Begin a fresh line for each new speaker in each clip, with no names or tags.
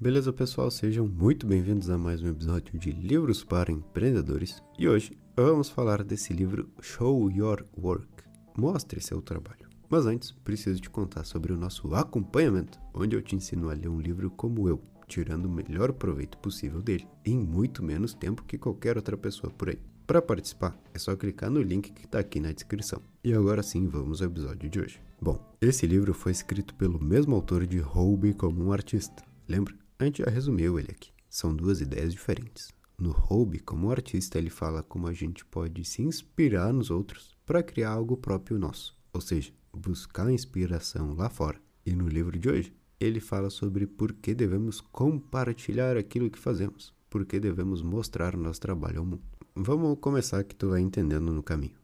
Beleza, pessoal? Sejam muito bem-vindos a mais um episódio de Livros para Empreendedores. E hoje vamos falar desse livro Show Your Work. Mostre seu trabalho. Mas antes, preciso te contar sobre o nosso acompanhamento, onde eu te ensino a ler um livro como eu, tirando o melhor proveito possível dele, em muito menos tempo que qualquer outra pessoa por aí. Para participar, é só clicar no link que está aqui na descrição. E agora sim, vamos ao episódio de hoje. Bom, esse livro foi escrito pelo mesmo autor de Hobby como um artista. Lembra? A gente já resumiu ele aqui. São duas ideias diferentes. No Hobby, como artista, ele fala como a gente pode se inspirar nos outros para criar algo próprio nosso, ou seja, buscar inspiração lá fora. E no livro de hoje, ele fala sobre por que devemos compartilhar aquilo que fazemos, por que devemos mostrar nosso trabalho ao mundo. Vamos começar que tu vai entendendo no caminho.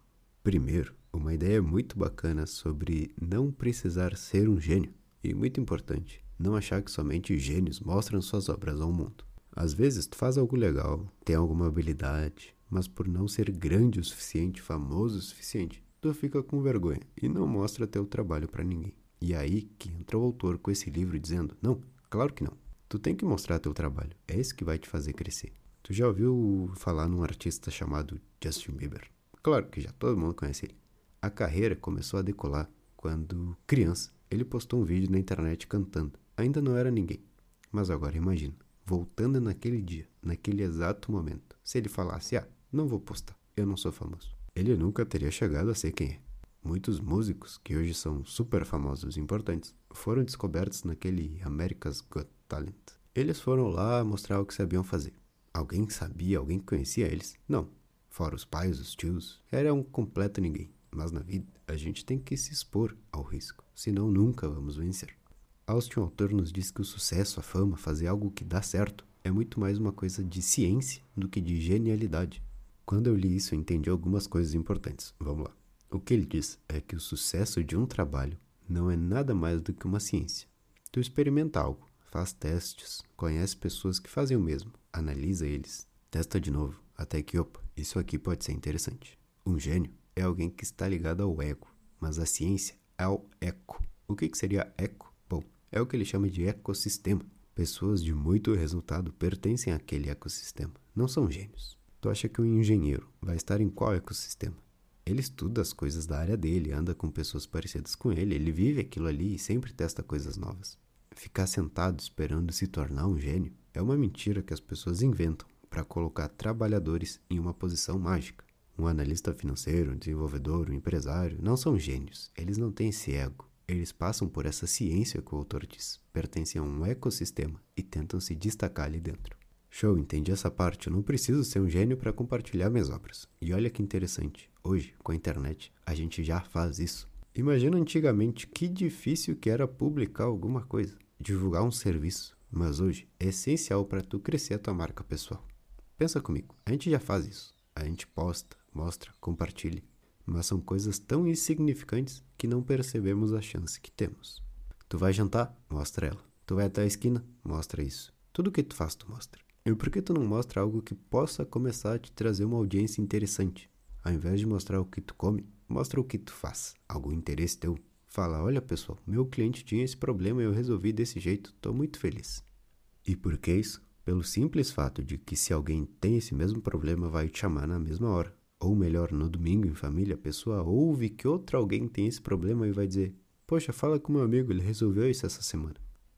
Primeiro, uma ideia muito bacana sobre não precisar ser um gênio e muito importante, não achar que somente gênios mostram suas obras ao mundo. Às vezes tu faz algo legal, tem alguma habilidade, mas por não ser grande o suficiente, famoso o suficiente, tu fica com vergonha e não mostra teu trabalho para ninguém. E aí que entra o autor com esse livro dizendo: "Não, claro que não. Tu tem que mostrar teu trabalho. É isso que vai te fazer crescer. Tu já ouviu falar num artista chamado Justin Bieber? Claro que já todo mundo conhece ele. A carreira começou a decolar quando, criança, ele postou um vídeo na internet cantando. Ainda não era ninguém. Mas agora imagina, voltando naquele dia, naquele exato momento, se ele falasse: "Ah, não vou postar, eu não sou famoso". Ele nunca teria chegado a ser quem é. Muitos músicos que hoje são super famosos e importantes foram descobertos naquele America's Got Talent. Eles foram lá mostrar o que sabiam fazer. Alguém sabia, alguém conhecia eles? Não. Fora os pais, os tios, era um completo ninguém. Mas na vida, a gente tem que se expor ao risco, senão nunca vamos vencer. Austin Autor nos diz que o sucesso, a fama, fazer algo que dá certo, é muito mais uma coisa de ciência do que de genialidade. Quando eu li isso, eu entendi algumas coisas importantes. Vamos lá. O que ele diz é que o sucesso de um trabalho não é nada mais do que uma ciência. Tu experimenta algo, faz testes, conhece pessoas que fazem o mesmo, analisa eles, testa de novo, até que, opa, isso aqui pode ser interessante. Um gênio é alguém que está ligado ao ego, mas a ciência é ao eco. O que, que seria eco? É o que ele chama de ecossistema. Pessoas de muito resultado pertencem àquele ecossistema, não são gênios. Tu acha que um engenheiro vai estar em qual ecossistema? Ele estuda as coisas da área dele, anda com pessoas parecidas com ele, ele vive aquilo ali e sempre testa coisas novas. Ficar sentado esperando se tornar um gênio é uma mentira que as pessoas inventam para colocar trabalhadores em uma posição mágica. Um analista financeiro, um desenvolvedor, um empresário não são gênios, eles não têm esse ego. Eles passam por essa ciência que o autor diz, pertencem a um ecossistema e tentam se destacar ali dentro. Show, entendi essa parte. Eu não preciso ser um gênio para compartilhar minhas obras. E olha que interessante, hoje, com a internet, a gente já faz isso. Imagina antigamente que difícil que era publicar alguma coisa divulgar um serviço, mas hoje é essencial para tu crescer a tua marca pessoal. Pensa comigo, a gente já faz isso. A gente posta, mostra, compartilha, mas são coisas tão insignificantes que não percebemos a chance que temos. Tu vai jantar? Mostra ela. Tu vai até a esquina? Mostra isso. Tudo que tu faz, tu mostra. E por que tu não mostra algo que possa começar a te trazer uma audiência interessante? Ao invés de mostrar o que tu come, mostra o que tu faz, algum interesse teu, Fala, olha pessoal, meu cliente tinha esse problema e eu resolvi desse jeito, estou muito feliz. E por que isso? Pelo simples fato de que se alguém tem esse mesmo problema, vai te chamar na mesma hora. Ou melhor, no domingo em família, a pessoa ouve que outro alguém tem esse problema e vai dizer: Poxa, fala com meu amigo, ele resolveu isso essa semana.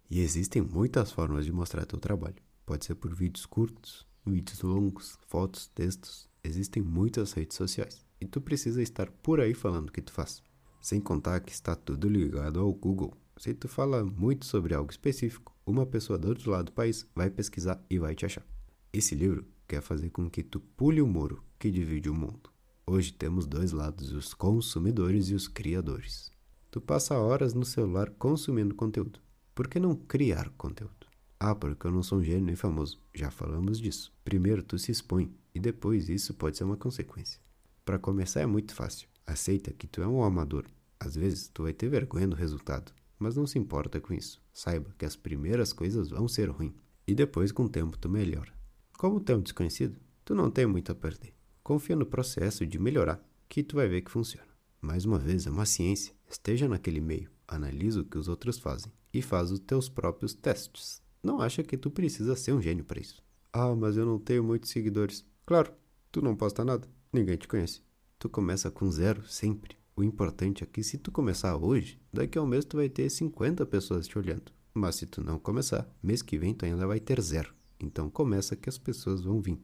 E existem muitas formas de mostrar teu trabalho. Pode ser por vídeos curtos, vídeos longos, fotos, textos. Existem muitas redes sociais. E tu precisa estar por aí falando o que tu faz. Sem contar que está tudo ligado ao Google. Se tu fala muito sobre algo específico, uma pessoa do outro lado do país vai pesquisar e vai te achar. Esse livro quer fazer com que tu pule o muro que divide o mundo. Hoje temos dois lados, os consumidores e os criadores. Tu passa horas no celular consumindo conteúdo. Por que não criar conteúdo? Ah, porque eu não sou um gênio nem famoso. Já falamos disso. Primeiro tu se expõe e depois isso pode ser uma consequência. Para começar é muito fácil. Aceita que tu é um amador às vezes tu vai ter vergonha do resultado, mas não se importa com isso. Saiba que as primeiras coisas vão ser ruins e depois com o tempo tu melhora. Como um desconhecido, tu não tem muito a perder. Confia no processo de melhorar, que tu vai ver que funciona. Mais uma vez, é uma ciência. Esteja naquele meio, analisa o que os outros fazem e faz os teus próprios testes. não acha que tu precisa ser um gênio para isso. Ah, mas eu não tenho muitos seguidores. Claro, tu não posta nada, ninguém te conhece. Tu começa com zero sempre. O importante é que se tu começar hoje, daqui a um mês tu vai ter 50 pessoas te olhando. Mas se tu não começar, mês que vem tu ainda vai ter zero. Então começa que as pessoas vão vir.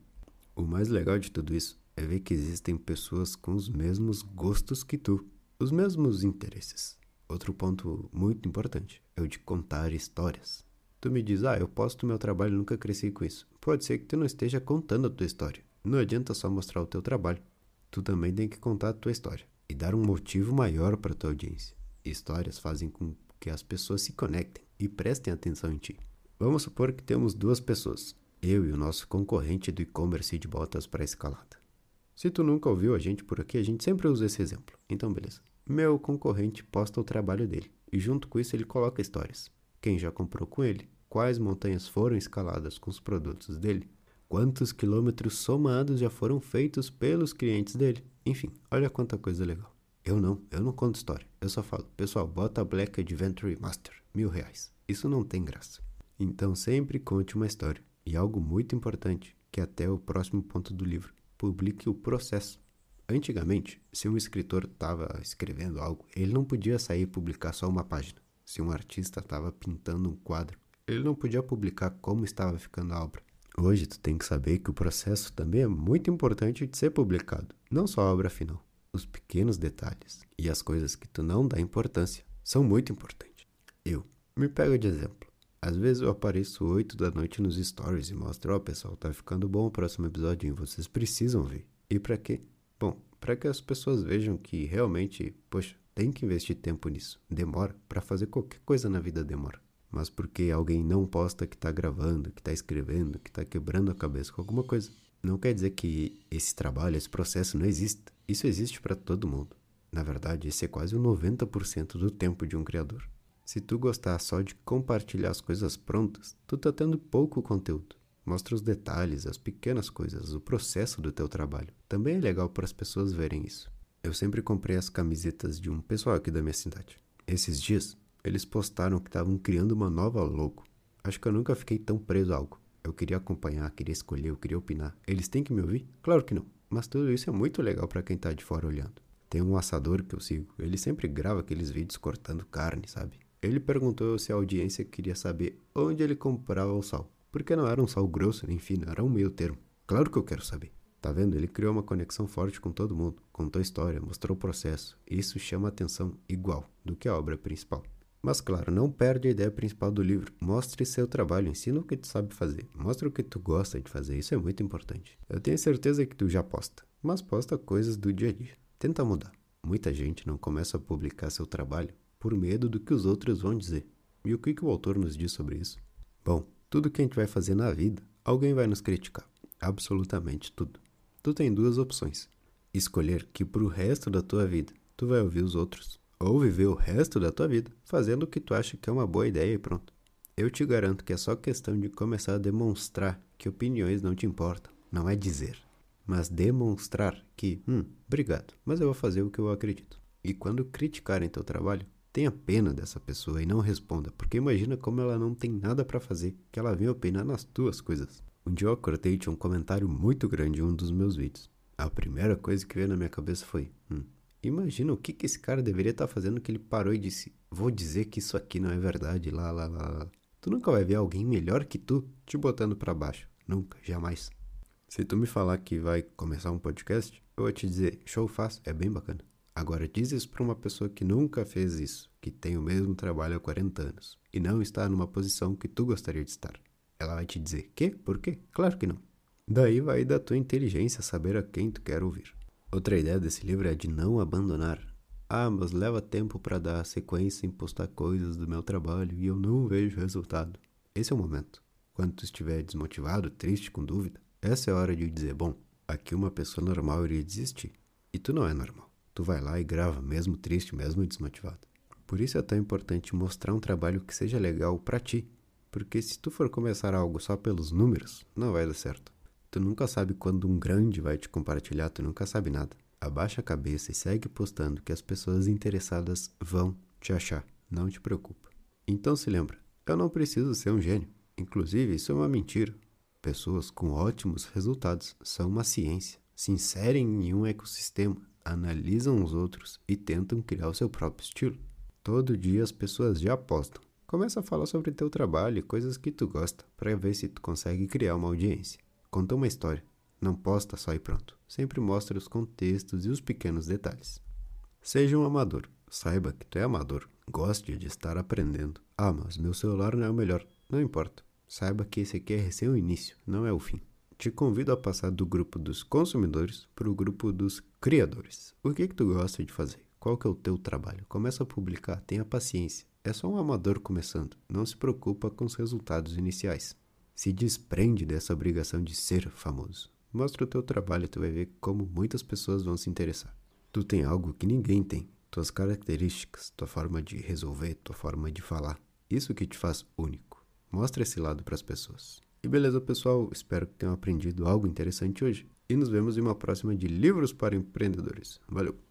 O mais legal de tudo isso é ver que existem pessoas com os mesmos gostos que tu, os mesmos interesses. Outro ponto muito importante é o de contar histórias. Tu me diz, ah, eu posto meu trabalho e nunca cresci com isso. Pode ser que tu não esteja contando a tua história. Não adianta só mostrar o teu trabalho. Tu também tem que contar a tua história e dar um motivo maior para tua audiência. Histórias fazem com que as pessoas se conectem e prestem atenção em ti. Vamos supor que temos duas pessoas, eu e o nosso concorrente do e-commerce de botas para escalada. Se tu nunca ouviu a gente por aqui, a gente sempre usa esse exemplo. Então, beleza. Meu concorrente posta o trabalho dele e junto com isso ele coloca histórias. Quem já comprou com ele? Quais montanhas foram escaladas com os produtos dele? Quantos quilômetros somados já foram feitos pelos clientes dele? Enfim, olha quanta coisa legal. Eu não, eu não conto história. Eu só falo, pessoal, bota Black Adventure Master, mil reais. Isso não tem graça. Então sempre conte uma história. E algo muito importante, que é até o próximo ponto do livro, publique o processo. Antigamente, se um escritor estava escrevendo algo, ele não podia sair e publicar só uma página. Se um artista estava pintando um quadro, ele não podia publicar como estava ficando a obra. Hoje tu tem que saber que o processo também é muito importante de ser publicado, não só a obra final. Os pequenos detalhes e as coisas que tu não dá importância são muito importantes. Eu me pego de exemplo. Às vezes eu apareço 8 da noite nos stories e mostro, ó oh, pessoal, tá ficando bom o próximo episódio, vocês precisam ver. E para quê? Bom, para que as pessoas vejam que realmente, poxa, tem que investir tempo nisso. Demora, para fazer qualquer coisa na vida demora. Mas porque alguém não posta que tá gravando, que tá escrevendo, que tá quebrando a cabeça com alguma coisa, não quer dizer que esse trabalho, esse processo não exista. Isso existe para todo mundo. Na verdade, esse é quase o 90% do tempo de um criador. Se tu gostar só de compartilhar as coisas prontas, tu tá tendo pouco conteúdo. Mostra os detalhes, as pequenas coisas, o processo do teu trabalho. Também é legal para as pessoas verem isso. Eu sempre comprei as camisetas de um pessoal aqui da minha cidade. Esses dias, eles postaram que estavam criando uma nova logo. Acho que eu nunca fiquei tão preso a algo. Eu queria acompanhar, queria escolher, eu queria opinar. Eles têm que me ouvir? Claro que não. Mas tudo isso é muito legal para quem tá de fora olhando. Tem um assador que eu sigo. Ele sempre grava aqueles vídeos cortando carne, sabe? Ele perguntou se a audiência queria saber onde ele comprava o sal, porque não era um sal grosso nem fino, era um meio termo. Claro que eu quero saber. Tá vendo? Ele criou uma conexão forte com todo mundo, contou história, mostrou o processo. Isso chama atenção igual do que a obra principal. Mas claro, não perde a ideia principal do livro. Mostre seu trabalho, ensina o que tu sabe fazer, mostre o que tu gosta de fazer, isso é muito importante. Eu tenho certeza que tu já posta, mas posta coisas do dia a dia. Tenta mudar. Muita gente não começa a publicar seu trabalho por medo do que os outros vão dizer. E o que, que o autor nos diz sobre isso? Bom, tudo que a gente vai fazer na vida, alguém vai nos criticar. Absolutamente tudo. Tu tem duas opções. Escolher que pro resto da tua vida tu vai ouvir os outros, ou viver o resto da tua vida fazendo o que tu acha que é uma boa ideia e pronto. Eu te garanto que é só questão de começar a demonstrar que opiniões não te importam, não é dizer, mas demonstrar que, hum, obrigado, mas eu vou fazer o que eu acredito. E quando criticarem teu trabalho, Tenha pena dessa pessoa e não responda, porque imagina como ela não tem nada para fazer, que ela vem opinar nas tuas coisas. Um dia eu acordei um comentário muito grande em um dos meus vídeos. A primeira coisa que veio na minha cabeça foi: hum, imagina o que, que esse cara deveria estar tá fazendo que ele parou e disse: Vou dizer que isso aqui não é verdade, lá, lá, lá, lá. Tu nunca vai ver alguém melhor que tu te botando para baixo. Nunca, jamais. Se tu me falar que vai começar um podcast, eu vou te dizer: show faz, é bem bacana. Agora, diz isso para uma pessoa que nunca fez isso, que tem o mesmo trabalho há 40 anos e não está numa posição que tu gostaria de estar. Ela vai te dizer: "Quê? Por quê?" Claro que não. Daí vai da tua inteligência saber a quem tu quer ouvir. Outra ideia desse livro é de não abandonar. Ah, mas leva tempo para dar sequência em postar coisas do meu trabalho e eu não vejo resultado. Esse é o momento. Quando tu estiver desmotivado, triste, com dúvida, essa é a hora de dizer: bom, aqui uma pessoa normal iria desistir. E tu não é normal tu vai lá e grava, mesmo triste, mesmo desmotivado. Por isso é tão importante mostrar um trabalho que seja legal para ti, porque se tu for começar algo só pelos números, não vai dar certo. Tu nunca sabe quando um grande vai te compartilhar, tu nunca sabe nada. Abaixa a cabeça e segue postando que as pessoas interessadas vão te achar, não te preocupa. Então se lembra, eu não preciso ser um gênio, Inclusive, isso é uma mentira. Pessoas com ótimos resultados são uma ciência, se inserem em um ecossistema, analisam os outros e tentam criar o seu próprio estilo. Todo dia as pessoas já apostam. Começa a falar sobre teu trabalho e coisas que tu gosta, para ver se tu consegue criar uma audiência. Conta uma história. Não posta só e pronto. Sempre mostra os contextos e os pequenos detalhes. Seja um amador. Saiba que tu é amador. Goste de estar aprendendo. Ah, mas meu celular não é o melhor. Não importa. Saiba que esse aqui é recém o início, não é o fim. Te convido a passar do grupo dos consumidores para o grupo dos criadores. O que que tu gosta de fazer? Qual que é o teu trabalho? Começa a publicar, tenha paciência. É só um amador começando, não se preocupa com os resultados iniciais. Se desprende dessa obrigação de ser famoso. Mostra o teu trabalho e tu vai ver como muitas pessoas vão se interessar. Tu tem algo que ninguém tem. Tuas características, tua forma de resolver, tua forma de falar. Isso que te faz único. Mostra esse lado para as pessoas. E beleza, pessoal? Espero que tenham aprendido algo interessante hoje. E nos vemos em uma próxima de Livros para Empreendedores. Valeu!